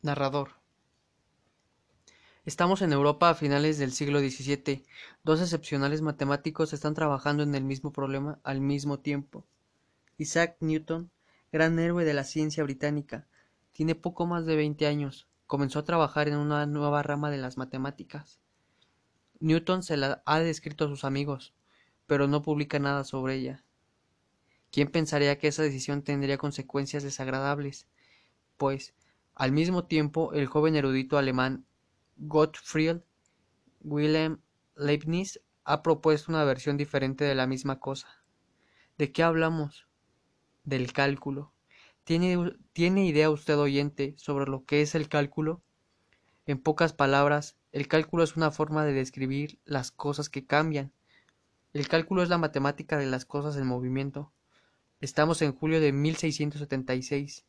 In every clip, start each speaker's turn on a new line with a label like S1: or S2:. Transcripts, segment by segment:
S1: Narrador Estamos en Europa a finales del siglo XVII. Dos excepcionales matemáticos están trabajando en el mismo problema al mismo tiempo. Isaac Newton, gran héroe de la ciencia británica, tiene poco más de veinte años. Comenzó a trabajar en una nueva rama de las matemáticas. Newton se la ha descrito a sus amigos, pero no publica nada sobre ella. ¿Quién pensaría que esa decisión tendría consecuencias desagradables? Pues, al mismo tiempo, el joven erudito alemán Gottfried Wilhelm Leibniz ha propuesto una versión diferente de la misma cosa. ¿De qué hablamos? Del cálculo. ¿Tiene, ¿Tiene idea usted oyente sobre lo que es el cálculo? En pocas palabras, el cálculo es una forma de describir las cosas que cambian. El cálculo es la matemática de las cosas en movimiento. Estamos en julio de 1676.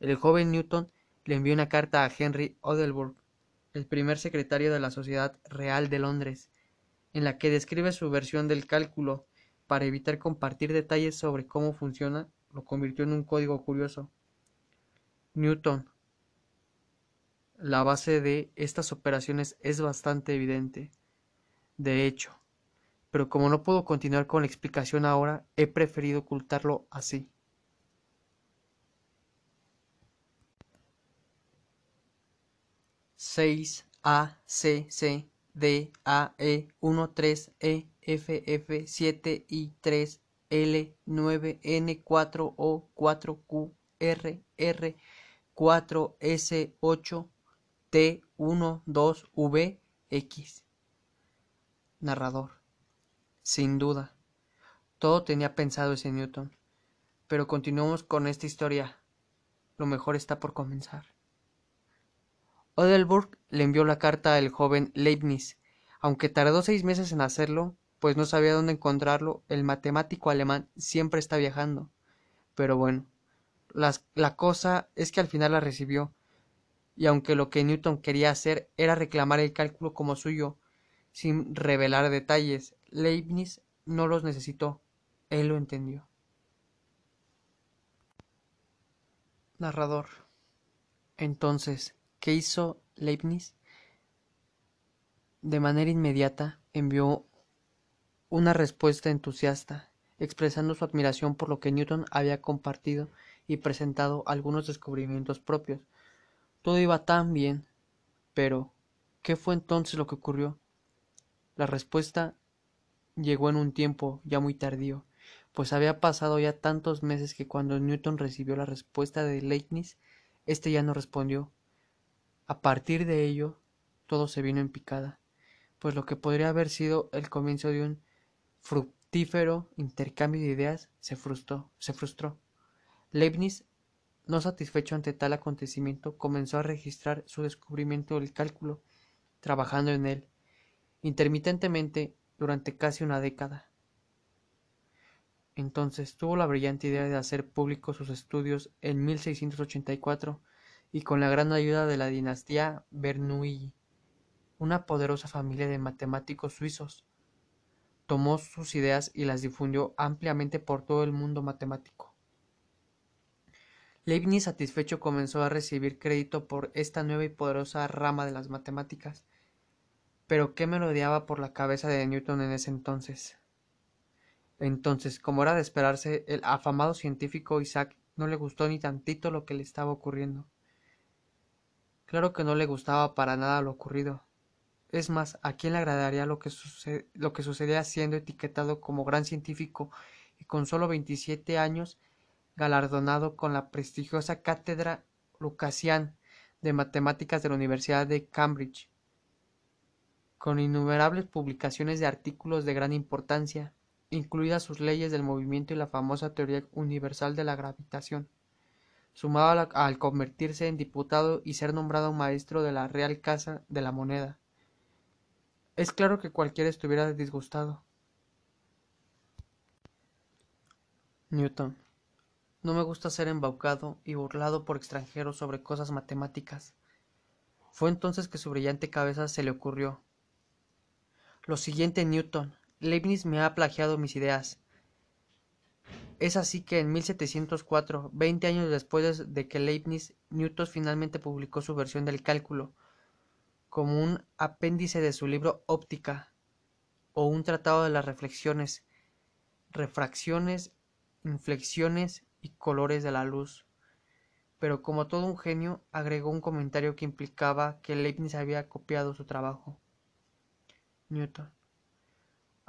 S1: El joven Newton le envió una carta a Henry Odelburg, el primer secretario de la Sociedad Real de Londres, en la que describe su versión del cálculo para evitar compartir detalles sobre cómo funciona, lo convirtió en un código curioso. Newton. La base de estas operaciones es bastante evidente. De hecho, pero como no puedo continuar con la explicación ahora, he preferido ocultarlo así. 6 A C C D A E 1 3 E F F 7 I 3 L 9 N 4 O 4 Q R R 4 S 8 T 1 2 V X Narrador Sin duda. Todo tenía pensado ese Newton. Pero continuemos con esta historia. Lo mejor está por comenzar. Odelburg le envió la carta al joven Leibniz, aunque tardó seis meses en hacerlo, pues no sabía dónde encontrarlo, el matemático alemán siempre está viajando. Pero bueno, la cosa es que al final la recibió, y aunque lo que Newton quería hacer era reclamar el cálculo como suyo, sin revelar detalles, Leibniz no los necesitó, él lo entendió. Narrador. Entonces, ¿Qué hizo Leibniz? De manera inmediata envió una respuesta entusiasta, expresando su admiración por lo que Newton había compartido y presentado algunos descubrimientos propios. Todo iba tan bien, pero ¿qué fue entonces lo que ocurrió? La respuesta llegó en un tiempo ya muy tardío, pues había pasado ya tantos meses que cuando Newton recibió la respuesta de Leibniz, éste ya no respondió, a partir de ello, todo se vino en picada, pues lo que podría haber sido el comienzo de un fructífero intercambio de ideas se frustró. Se frustró. Leibniz, no satisfecho ante tal acontecimiento, comenzó a registrar su descubrimiento del cálculo, trabajando en él, intermitentemente, durante casi una década. Entonces tuvo la brillante idea de hacer públicos sus estudios en 1684 y con la gran ayuda de la dinastía Bernoulli, una poderosa familia de matemáticos suizos. Tomó sus ideas y las difundió ampliamente por todo el mundo matemático. Leibniz satisfecho comenzó a recibir crédito por esta nueva y poderosa rama de las matemáticas. Pero qué me rodeaba por la cabeza de Newton en ese entonces. Entonces, como era de esperarse, el afamado científico Isaac no le gustó ni tantito lo que le estaba ocurriendo. Claro que no le gustaba para nada lo ocurrido. Es más, ¿a quién le agradaría lo que, sucedía siendo etiquetado como gran científico y con solo 27 años galardonado con la prestigiosa cátedra Lucasian de Matemáticas de la Universidad de Cambridge, con innumerables publicaciones de artículos de gran importancia, incluidas sus leyes del movimiento y la famosa teoría universal de la gravitación? Sumado al convertirse en diputado y ser nombrado maestro de la Real Casa de la Moneda. Es claro que cualquiera estuviera disgustado. Newton. No me gusta ser embaucado y burlado por extranjeros sobre cosas matemáticas. Fue entonces que su brillante cabeza se le ocurrió. Lo siguiente, Newton. Leibniz me ha plagiado mis ideas. Es así que en 1704, veinte años después de que Leibniz, Newton finalmente publicó su versión del cálculo, como un apéndice de su libro Óptica, o un tratado de las reflexiones, refracciones, inflexiones y colores de la luz. Pero como todo un genio, agregó un comentario que implicaba que Leibniz había copiado su trabajo. Newton.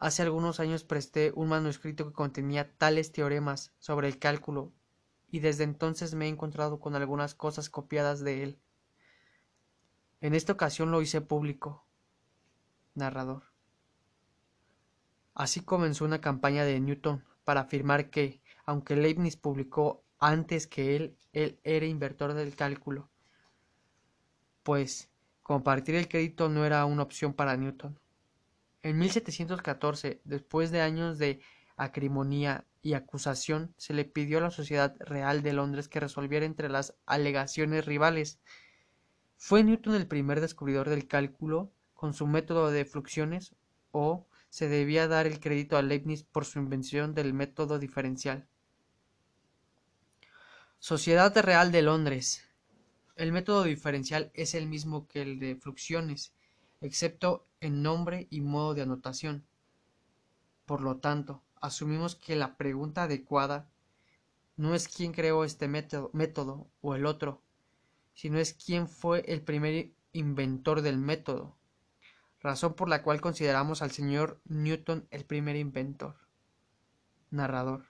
S1: Hace algunos años presté un manuscrito que contenía tales teoremas sobre el cálculo y desde entonces me he encontrado con algunas cosas copiadas de él. En esta ocasión lo hice público. Narrador. Así comenzó una campaña de Newton para afirmar que, aunque Leibniz publicó antes que él, él era inventor del cálculo, pues compartir el crédito no era una opción para Newton. En 1714, después de años de acrimonía y acusación, se le pidió a la Sociedad Real de Londres que resolviera entre las alegaciones rivales. ¿Fue Newton el primer descubridor del cálculo con su método de fluxiones o se debía dar el crédito a Leibniz por su invención del método diferencial? Sociedad Real de Londres. El método diferencial es el mismo que el de fluxiones excepto en nombre y modo de anotación. Por lo tanto, asumimos que la pregunta adecuada no es quién creó este método, método o el otro, sino es quién fue el primer inventor del método, razón por la cual consideramos al señor Newton el primer inventor. Narrador.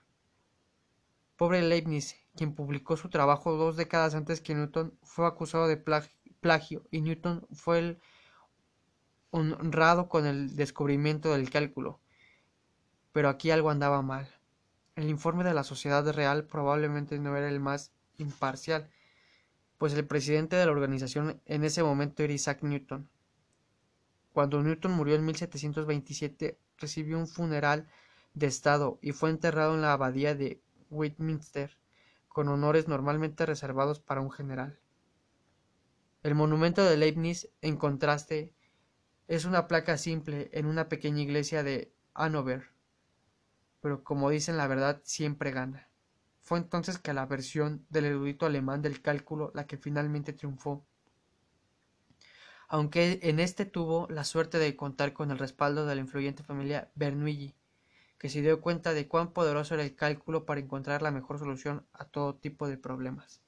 S1: Pobre Leibniz, quien publicó su trabajo dos décadas antes que Newton, fue acusado de plagio y Newton fue el honrado con el descubrimiento del cálculo. Pero aquí algo andaba mal. El informe de la Sociedad Real probablemente no era el más imparcial, pues el presidente de la organización en ese momento era Isaac Newton. Cuando Newton murió en 1727, recibió un funeral de Estado y fue enterrado en la abadía de Westminster, con honores normalmente reservados para un general. El monumento de Leibniz, en contraste, es una placa simple en una pequeña iglesia de Hanover. Pero como dicen la verdad siempre gana. Fue entonces que la versión del erudito alemán del cálculo la que finalmente triunfó. Aunque en este tuvo la suerte de contar con el respaldo de la influyente familia Bernoulli, que se dio cuenta de cuán poderoso era el cálculo para encontrar la mejor solución a todo tipo de problemas.